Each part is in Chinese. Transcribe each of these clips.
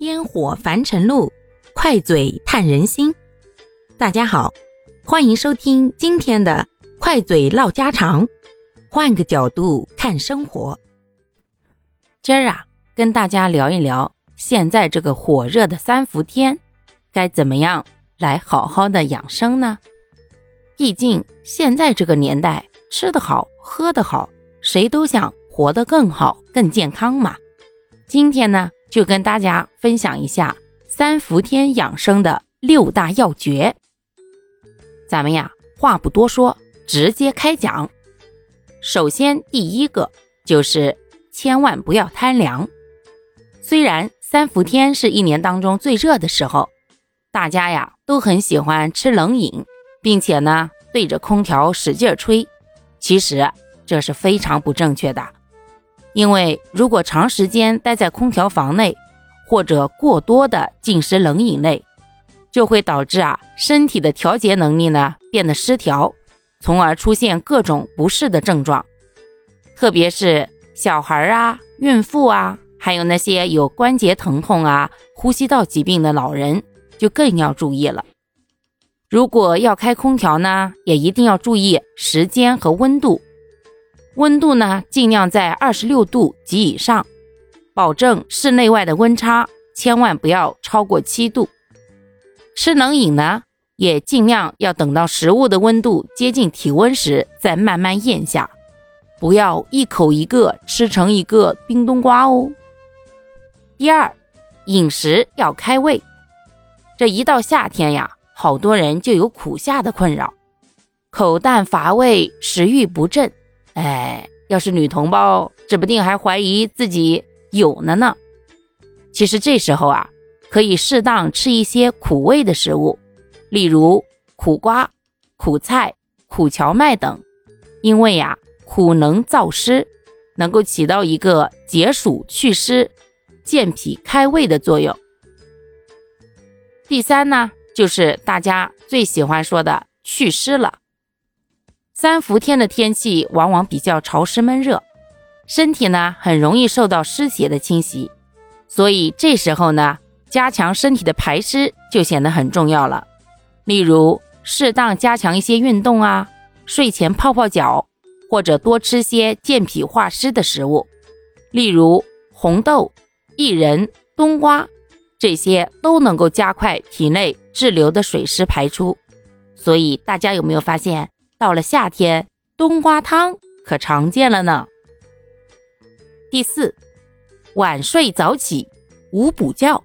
烟火凡尘路，快嘴探人心。大家好，欢迎收听今天的快嘴唠家常，换个角度看生活。今儿啊，跟大家聊一聊现在这个火热的三伏天，该怎么样来好好的养生呢？毕竟现在这个年代，吃得好，喝得好，谁都想活得更好、更健康嘛。今天呢，就跟大家分享一下三伏天养生的六大要诀。咱们呀，话不多说，直接开讲。首先，第一个就是千万不要贪凉。虽然三伏天是一年当中最热的时候，大家呀都很喜欢吃冷饮，并且呢对着空调使劲吹，其实这是非常不正确的。因为如果长时间待在空调房内，或者过多的进食冷饮类，就会导致啊身体的调节能力呢变得失调，从而出现各种不适的症状。特别是小孩啊、孕妇啊，还有那些有关节疼痛啊、呼吸道疾病的老人，就更要注意了。如果要开空调呢，也一定要注意时间和温度。温度呢，尽量在二十六度及以上，保证室内外的温差千万不要超过七度。吃冷饮呢，也尽量要等到食物的温度接近体温时再慢慢咽下，不要一口一个吃成一个冰冬瓜哦。第二，饮食要开胃。这一到夏天呀，好多人就有苦夏的困扰，口淡乏味，食欲不振。哎，要是女同胞，指不定还怀疑自己有了呢。其实这时候啊，可以适当吃一些苦味的食物，例如苦瓜、苦菜、苦荞麦等，因为呀，苦能燥湿，能够起到一个解暑祛湿、健脾开胃的作用。第三呢，就是大家最喜欢说的祛湿了。三伏天的天气往往比较潮湿闷热，身体呢很容易受到湿邪的侵袭，所以这时候呢，加强身体的排湿就显得很重要了。例如，适当加强一些运动啊，睡前泡泡脚，或者多吃些健脾化湿的食物，例如红豆、薏仁、冬瓜，这些都能够加快体内滞留的水湿排出。所以大家有没有发现？到了夏天，冬瓜汤可常见了呢。第四，晚睡早起，无补觉。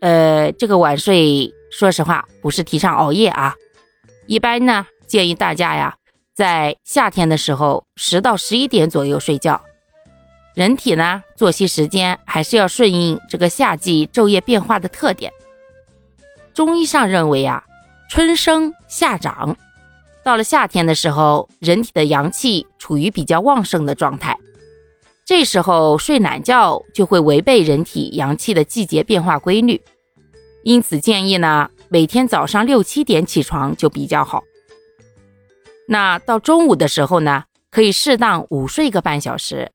呃，这个晚睡，说实话不是提倡熬夜啊。一般呢，建议大家呀，在夏天的时候十到十一点左右睡觉。人体呢，作息时间还是要顺应这个夏季昼夜变化的特点。中医上认为啊，春生夏长。到了夏天的时候，人体的阳气处于比较旺盛的状态，这时候睡懒觉就会违背人体阳气的季节变化规律，因此建议呢，每天早上六七点起床就比较好。那到中午的时候呢，可以适当午睡个半小时，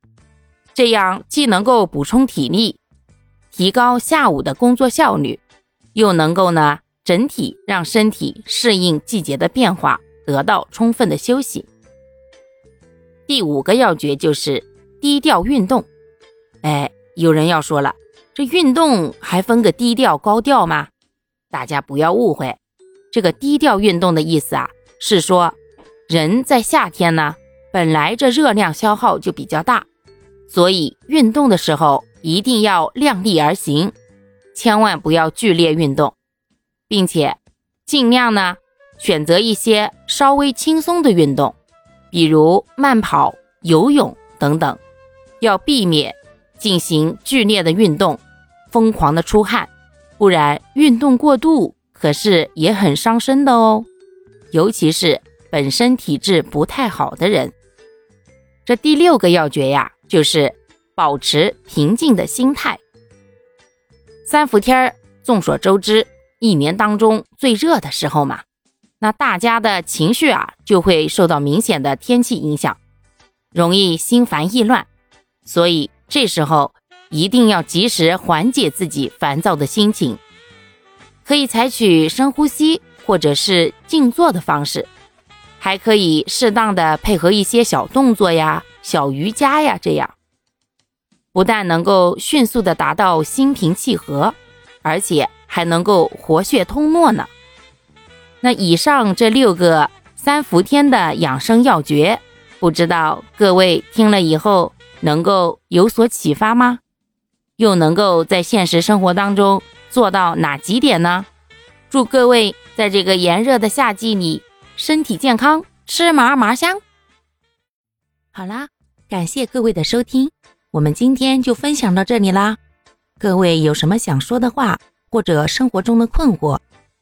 这样既能够补充体力，提高下午的工作效率，又能够呢整体让身体适应季节的变化。得到充分的休息。第五个要诀就是低调运动。哎，有人要说了，这运动还分个低调高调吗？大家不要误会，这个低调运动的意思啊，是说人在夏天呢，本来这热量消耗就比较大，所以运动的时候一定要量力而行，千万不要剧烈运动，并且尽量呢。选择一些稍微轻松的运动，比如慢跑、游泳等等，要避免进行剧烈的运动，疯狂的出汗，不然运动过度可是也很伤身的哦。尤其是本身体质不太好的人。这第六个要诀呀，就是保持平静的心态。三伏天儿，众所周知，一年当中最热的时候嘛。那大家的情绪啊，就会受到明显的天气影响，容易心烦意乱。所以这时候一定要及时缓解自己烦躁的心情。可以采取深呼吸或者是静坐的方式，还可以适当的配合一些小动作呀、小瑜伽呀，这样不但能够迅速的达到心平气和，而且还能够活血通络呢。那以上这六个三伏天的养生要诀，不知道各位听了以后能够有所启发吗？又能够在现实生活当中做到哪几点呢？祝各位在这个炎热的夏季里身体健康，吃嘛嘛香。好啦，感谢各位的收听，我们今天就分享到这里啦。各位有什么想说的话，或者生活中的困惑，